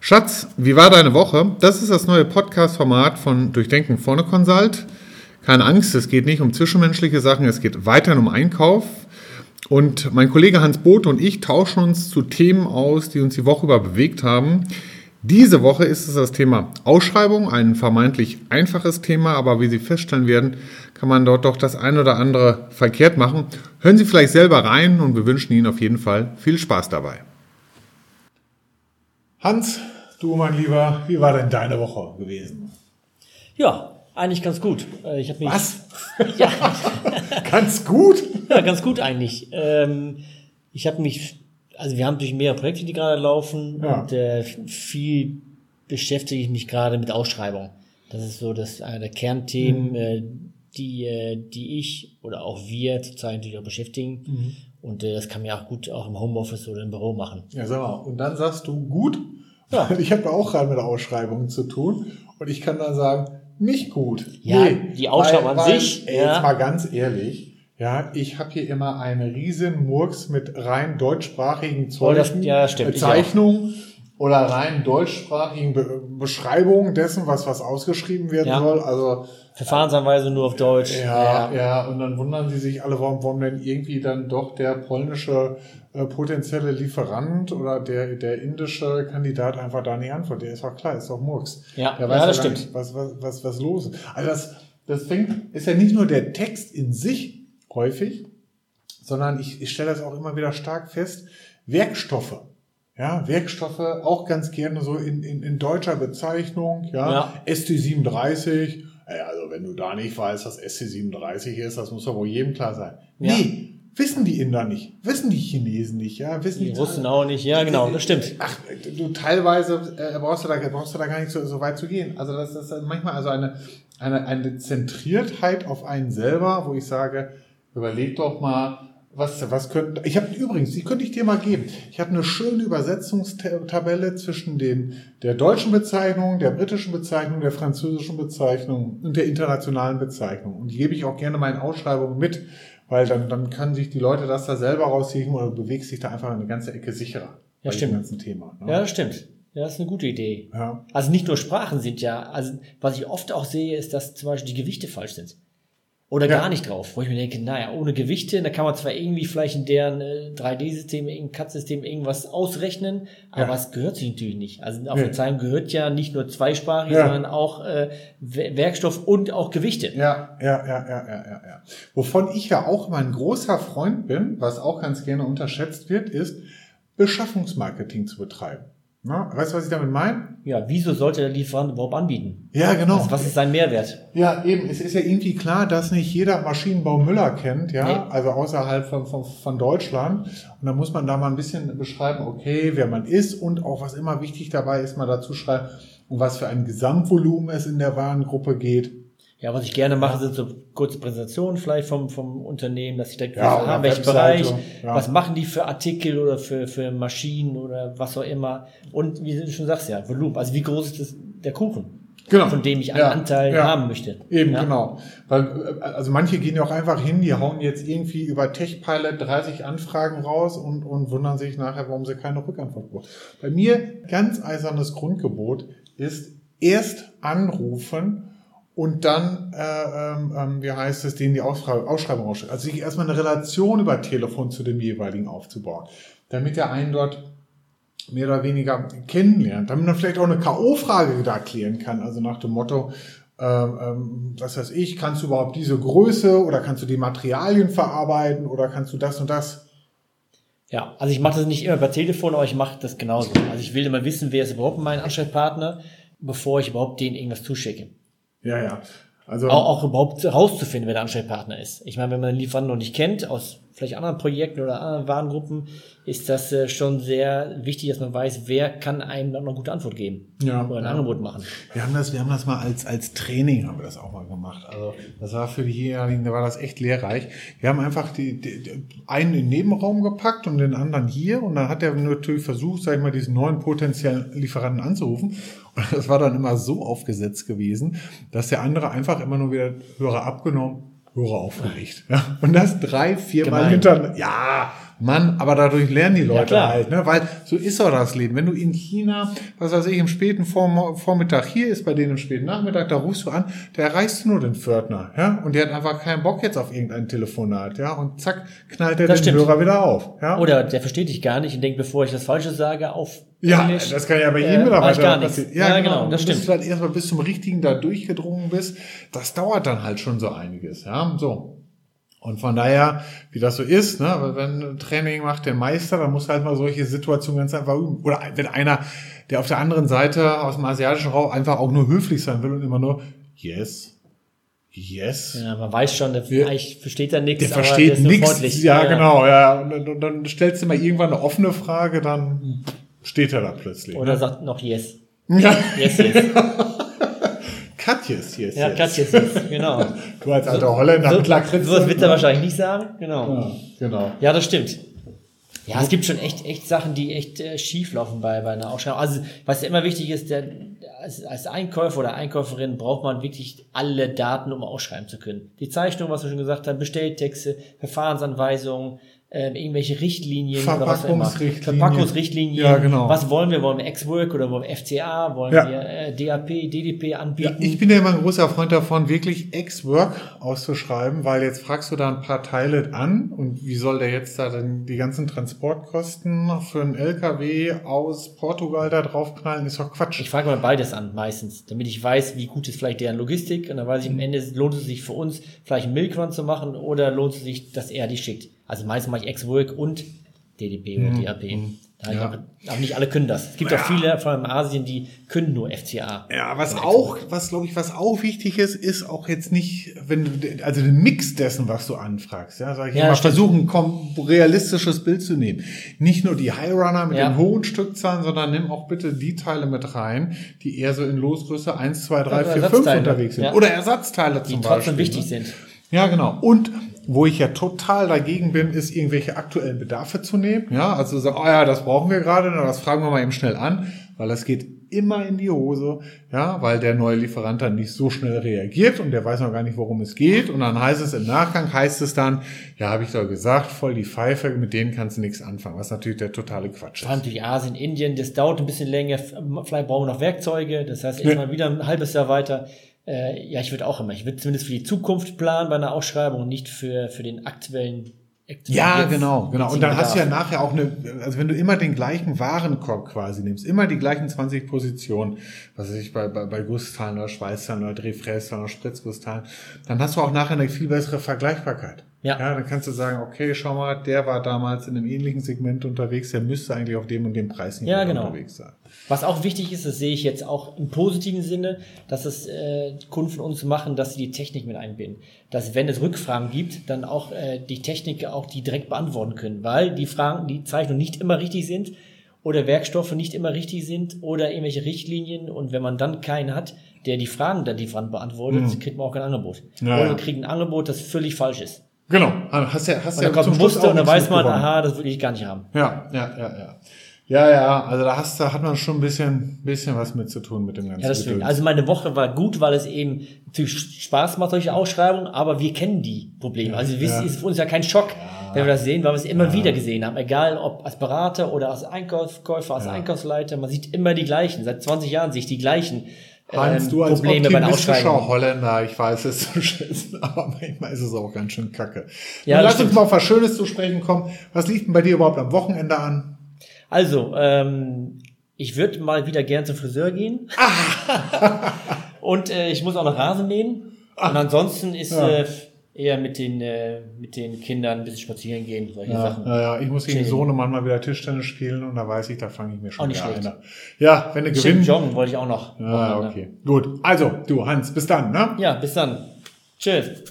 Schatz, wie war deine Woche? Das ist das neue Podcast-Format von Durchdenken vorne Consult. Keine Angst, es geht nicht um zwischenmenschliche Sachen, es geht weiterhin um Einkauf. Und mein Kollege Hans Bote und ich tauschen uns zu Themen aus, die uns die Woche über bewegt haben. Diese Woche ist es das Thema Ausschreibung, ein vermeintlich einfaches Thema, aber wie Sie feststellen werden, kann man dort doch das ein oder andere verkehrt machen. Hören Sie vielleicht selber rein und wir wünschen Ihnen auf jeden Fall viel Spaß dabei. Hans, du mein Lieber, wie war denn deine Woche gewesen? Ja, eigentlich ganz gut. Äh, Ich habe mich Was? ja, Ganz gut? ja, ganz gut eigentlich. Ähm, ich habe mich, also wir haben durch mehrere Projekte, die gerade laufen Ja. und äh, viel beschäftige ich mich gerade mit Ausschreibung. Das ist so das einer der Kernthemen, äh, die, äh, die ich oder auch wir zurzeit natürlich auch beschäftigen. Und äh, das kann man ja auch gut auch im Homeoffice oder im Büro machen. Ja, sag mal, und dann sagst du gut? Ja. Ich habe ja auch gerade mit Ausschreibungen zu tun und ich kann dann sagen, nicht gut. Ja, die Ausschreibung an sich, Ey, ja. Jetzt mal ganz ehrlich, ja, ich habe hier immer einen riesen Murks mit rein deutschsprachigen Oh, Zeugen, ja, stimmt, oder rein deutschsprachigen Be Beschreibungen dessen, was was ausgeschrieben werden Ja. soll. Also Verfahrensanweisung nur auf Deutsch. Ja, ja, und dann wundern sie sich alle, warum, warum denn irgendwie dann doch der polnische äh, potenzielle Lieferant oder der, der indische Kandidat einfach da nicht antwortet. Der ist doch klar, ist doch Murks. Ja, der ja, das stimmt. Nicht, was, was, was, was los ist. Also das, das fängt, ist ja nicht nur der Text in sich häufig, sondern ich, ich stelle das auch immer wieder stark fest, Werkstoffe. Ja, Werkstoffe auch ganz gerne so in, in, in deutscher Bezeichnung, ja, Ja. ST37, Ey, also wenn du da nicht weißt, was SC37 ist, das muss doch wohl jedem klar sein. Ja. Nee, wissen die Inder nicht, wissen die Chinesen nicht, ja, wissen Die Russen auch nicht. Ja, genau, das stimmt. Ach, du teilweise äh, brauchst du da brauchst du da gar nicht so, so weit zu gehen. Also das ist manchmal also eine eine eine Zentriertheit auf einen selber, wo ich sage, überleg doch mal, was was könnte ich habe übrigens, die könnte ich dir mal geben. Ich habe eine schöne Übersetzungstabelle zwischen den der deutschen Bezeichnung, der britischen Bezeichnung, der französischen Bezeichnung und der internationalen Bezeichnung und die gebe ich auch gerne meinen Ausschreibungen mit. Weil dann, dann können sich die Leute das da selber rausziehen oder du bewegst dich da einfach eine ganze Ecke sicherer bei stimmt. dem ganzen Thema. Ne? Ja, das stimmt. Ja, das ist eine gute Idee. Ja. Also nicht nur Sprachen sind ja, also was ich oft auch sehe, ist, dass zum Beispiel die Gewichte falsch sind. Oder Ja. gar nicht drauf, wo ich mir denke, naja, ohne Gewichte, da kann man zwar irgendwie vielleicht in deren äh, 3D-System, irgendein CAD-System irgendwas ausrechnen, aber Ja. es gehört sich natürlich nicht. Also auf der Zeichnung gehört ja nicht nur zweisprachig, Ja. sondern auch äh, Wer- Werkstoff und auch Gewichte. Ja, ja, ja, ja, ja, ja, ja. Wovon ich ja auch immer ein großer Freund bin, was auch ganz gerne unterschätzt wird, ist Beschaffungsmarketing zu betreiben. Na, weißt du, was ich damit meine? Ja, wieso sollte der Lieferant überhaupt anbieten? Ja, genau. Also was ist sein Mehrwert? Ja, eben. Es ist ja irgendwie klar, dass nicht jeder Maschinenbau Müller kennt, ja, Nee. also außerhalb von, von, von Deutschland. Und dann muss man da mal ein bisschen beschreiben, okay, wer man ist und auch was immer wichtig dabei ist, mal dazu schreiben, um was für ein Gesamtvolumen es in der Warengruppe geht. Ja, was ich gerne mache, sind so kurze Präsentationen vielleicht vom, vom Unternehmen, dass ich direkt Ja, oder aha, welchen Bereich, ja. was machen die für Artikel oder für, für Maschinen oder was auch immer. Und wie du schon sagst, ja, Volumen. Also wie groß ist das, der Kuchen, Genau. von dem ich einen Ja, Anteil ja. haben möchte. Eben, ja? genau. Weil, äh, also manche gehen ja auch einfach hin, die hauen jetzt irgendwie über TechPilot 30 Anfragen raus und, und wundern sich nachher, warum sie keine Rückantwort bekommen. Bei mir ganz eisernes Grundgebot ist erst anrufen und dann, äh, ähm, ähm, wie heißt es, denen die Ausschreibung, ausstellen. Also sich erstmal eine Relation über Telefon zu dem jeweiligen aufzubauen, damit der einen dort mehr oder weniger kennenlernt, damit man vielleicht auch eine K.O.-Frage da klären kann, also nach dem Motto, ähm, ähm, was weiß ich, kannst du überhaupt diese Größe oder kannst du die Materialien verarbeiten oder kannst du das und das? Ja, also ich mache das nicht immer per Telefon, aber ich mache das genauso. Also ich will immer wissen, wer ist überhaupt mein Ansprechpartner, bevor ich überhaupt denen irgendwas zuschicke. Ja, ja. Also Auch, auch überhaupt herauszufinden, wer der Ansprechpartner ist. Ich meine, wenn man den Lieferanten noch nicht kennt, aus vielleicht anderen Projekten oder anderen Warengruppen, ist das äh, schon sehr wichtig, dass man weiß, wer kann einem dann noch eine gute Antwort geben Ja, oder ein ja. Angebot machen. Wir haben das, wir haben das mal als, als Training haben wir das auch mal gemacht. Also das war für diejenigen, da war das echt lehrreich. Wir haben einfach die, die, die, einen in den Nebenraum gepackt und den anderen hier und dann hat er natürlich versucht, sag ich mal, diesen neuen potenziellen Lieferanten anzurufen. Und das war dann immer so aufgesetzt gewesen, dass der andere einfach immer nur wieder Hörer abgenommen, Hörer aufgeregt. Ja? Und das drei, viermal hintereinander. Ja, Mann, aber dadurch lernen die Leute klar. halt, ne? Weil so ist doch das Leben. Wenn du in China, was weiß ich, im späten Vorm Vormittag hier ist, bei denen im späten Nachmittag, da rufst du an, da erreichst du nur den Pförtner, ja? Und der hat einfach keinen Bock jetzt auf irgendein Telefonat, ja? Und zack, knallt er Das den stimmt. Hörer wieder auf. Ja? Oder der versteht dich gar nicht und denkt, bevor ich das Falsche sage, auf Ja, Englisch, das kann ja bei äh, jedem ich Mitarbeiter gar passieren. Ja, genau, das Und bis stimmt. du dann erstmal bis zum Richtigen da durchgedrungen bist, das dauert dann halt schon so einiges, ja, so. Und von daher, wie das so ist, ne, wenn ein Training macht der Meister, dann muss halt mal solche Situationen ganz einfach üben. Oder wenn einer, der auf der anderen Seite aus dem asiatischen Raum einfach auch nur höflich sein will und immer nur yes, yes, Ja, man weiß schon, der eigentlich versteht er nichts, der versteht nichts. freundlich. Ja, genau, ja. Und, und, und dann stellst du mal irgendwann eine offene Frage, dann steht er da plötzlich. Oder ne? sagt noch yes. Ja. Yes, yes. Katjes, yes, Ja, yes. Katja, yes. Genau. Du als alter Holländer So, mit Lakritz. sowas wird er wahrscheinlich nicht sagen. Genau. Ja, genau. Ja, das stimmt. Ja, es gibt schon echt, echt Sachen, die echt äh, schief laufen bei, bei einer Ausschreibung. Also, was ja immer wichtig ist, der, als, als Einkäufer oder Einkäuferin braucht man wirklich alle Daten, um ausschreiben zu können. Die Zeichnung, was wir schon gesagt haben, Bestelltexte, Verfahrensanweisungen, äh, irgendwelche Richtlinien oder was auch immer. Verpackungsrichtlinien. Verpackungsrichtlinien. Ja, genau. Was wollen wir? Wollen wir X-Work oder wollen wir FCA? Wollen Ja. wir äh, DAP, DDP Ja, anbieten? ich bin ja immer ein großer Freund davon, wirklich Ex-Work auszuschreiben, weil jetzt fragst du da ein paar Teile an und wie soll der jetzt da denn die ganzen Transportkosten für einen LKW aus Portugal da draufknallen? Ist doch Quatsch. Ich frage mal beides an, meistens, damit ich weiß, wie gut ist vielleicht deren Logistik und dann weiß ich am Ende, lohnt es sich für uns, vielleicht einen Milkrun zu machen oder lohnt es sich, dass er die schickt. Also meistens mache ich Ex-Work und DDP oder DAP. Da Ja. aber, aber nicht alle können das. Es gibt auch viele, vor allem in Asien, die können nur FCA. Ja, was auch, was glaube ich, was auch wichtig ist, ist auch jetzt nicht, wenn du, also den Mix dessen, was du anfragst, ja, sag ich Ja, stimmt. versuchen, komm, realistisches Bild zu nehmen. Nicht nur die High Runner mit Ja. den hohen Stückzahlen, sondern nimm auch bitte die Teile mit rein, die eher so in Losgröße 1, 2, 3, Oder 4, 5 Ersatzteile. unterwegs sind. Ja. Oder Ersatzteile Die zum trotzdem Beispiel. wichtig ne? sind. Ja, genau. Und wo ich ja total dagegen bin, ist irgendwelche aktuellen Bedarfe zu nehmen. Ja, also sagen, oh ja, das brauchen wir gerade, na, das fragen wir mal eben schnell an, weil das geht immer in die Hose, ja, weil der neue Lieferant dann nicht so schnell reagiert und der weiß noch gar nicht, worum es geht. Und dann heißt es im Nachgang, heißt es dann, ja, habe ich doch gesagt, voll die Pfeife, mit denen kannst du nichts anfangen, was natürlich der totale Quatsch ist. durch Asien, Indien, das dauert ein bisschen länger. Vielleicht brauchen wir noch Werkzeuge. Das heißt, erstmal wieder ein halbes Jahr weiter. Äh, ja, ich würde auch immer. Ich würde zumindest für die Zukunft planen bei einer Ausschreibung und nicht für, für den aktuellen. Ja, jetzt- genau, genau. Und dann hast du ja nachher auch eine, also wenn du immer den gleichen Warenkorb quasi nimmst, immer die gleichen 20 Positionen, was weiß ich, bei, bei, bei Gussteilen oder Schweißteilen oder Drehfrästeilen oder Spritzgussteilen, dann hast du auch nachher eine viel bessere Vergleichbarkeit. Ja. ja. Dann kannst du sagen, okay, schau mal, der war damals in einem ähnlichen Segment unterwegs, der müsste eigentlich auf dem und dem Preisniveau Ja, genau. unterwegs sein. Was auch wichtig ist, das sehe ich jetzt auch im positiven Sinne, dass es äh, Kunden von uns machen, dass sie die Technik mit einbinden. Dass wenn es Rückfragen gibt, dann auch äh, die Technik auch die direkt beantworten können, weil die Fragen, die Zeichnungen nicht immer richtig sind oder Werkstoffe nicht immer richtig sind oder irgendwelche Richtlinien und wenn man dann keinen hat, der die Fragen der Lieferant beantwortet, kriegt man auch kein Angebot. Mhm. Ja, oder ja. wir kriegen ein Angebot, das völlig falsch ist. Genau. Hast ja, hast Und ja kommt zum Muster und dann weiß man, aha, das will ich gar nicht haben. Ja, ja, ja, ja. Ja, ja, also da hast da hat man schon ein bisschen, bisschen was mit zu tun mit dem ganzen Ja, das stimmt. Gedöns. Also meine Woche war gut, weil es eben natürlich Spaß macht, solche Ausschreibungen, aber wir kennen die Probleme. Also es Ja. ist für uns ja kein Schock, wenn wir das sehen, weil wir es immer wieder gesehen haben. Egal ob als Berater oder als Einkäufer, als Einkaufsleiter, man sieht immer die gleichen. Seit 20 Jahren sehe ich die gleichen Hans, ähm, du als Probleme bei der optimistischer Ausschreibung. Holländer, ich weiß es zu schätzen, aber manchmal ist es auch ganz schön kacke. Ja, lass stimmt. uns mal auf was Schönes zu sprechen kommen. Was liegt denn bei dir überhaupt am Wochenende an? Also, ähm, ich würde mal wieder gern zum Friseur gehen. Und äh, ich muss auch noch Rasen mähen. Und ansonsten ist Ja. äh, eher mit den, äh, mit den Kindern ein bisschen spazieren gehen, solche Sachen. Naja, ich muss gegen. Sohnemann mal wieder Tischtennis spielen und da weiß ich, da fange ich mir schon wieder einer. Ja, wenn du gewinnst. joggen wollte ich auch noch. Ja, Wochenende. okay. Gut. Also, du Hans, bis dann, ne? Ja, bis dann. Tschüss.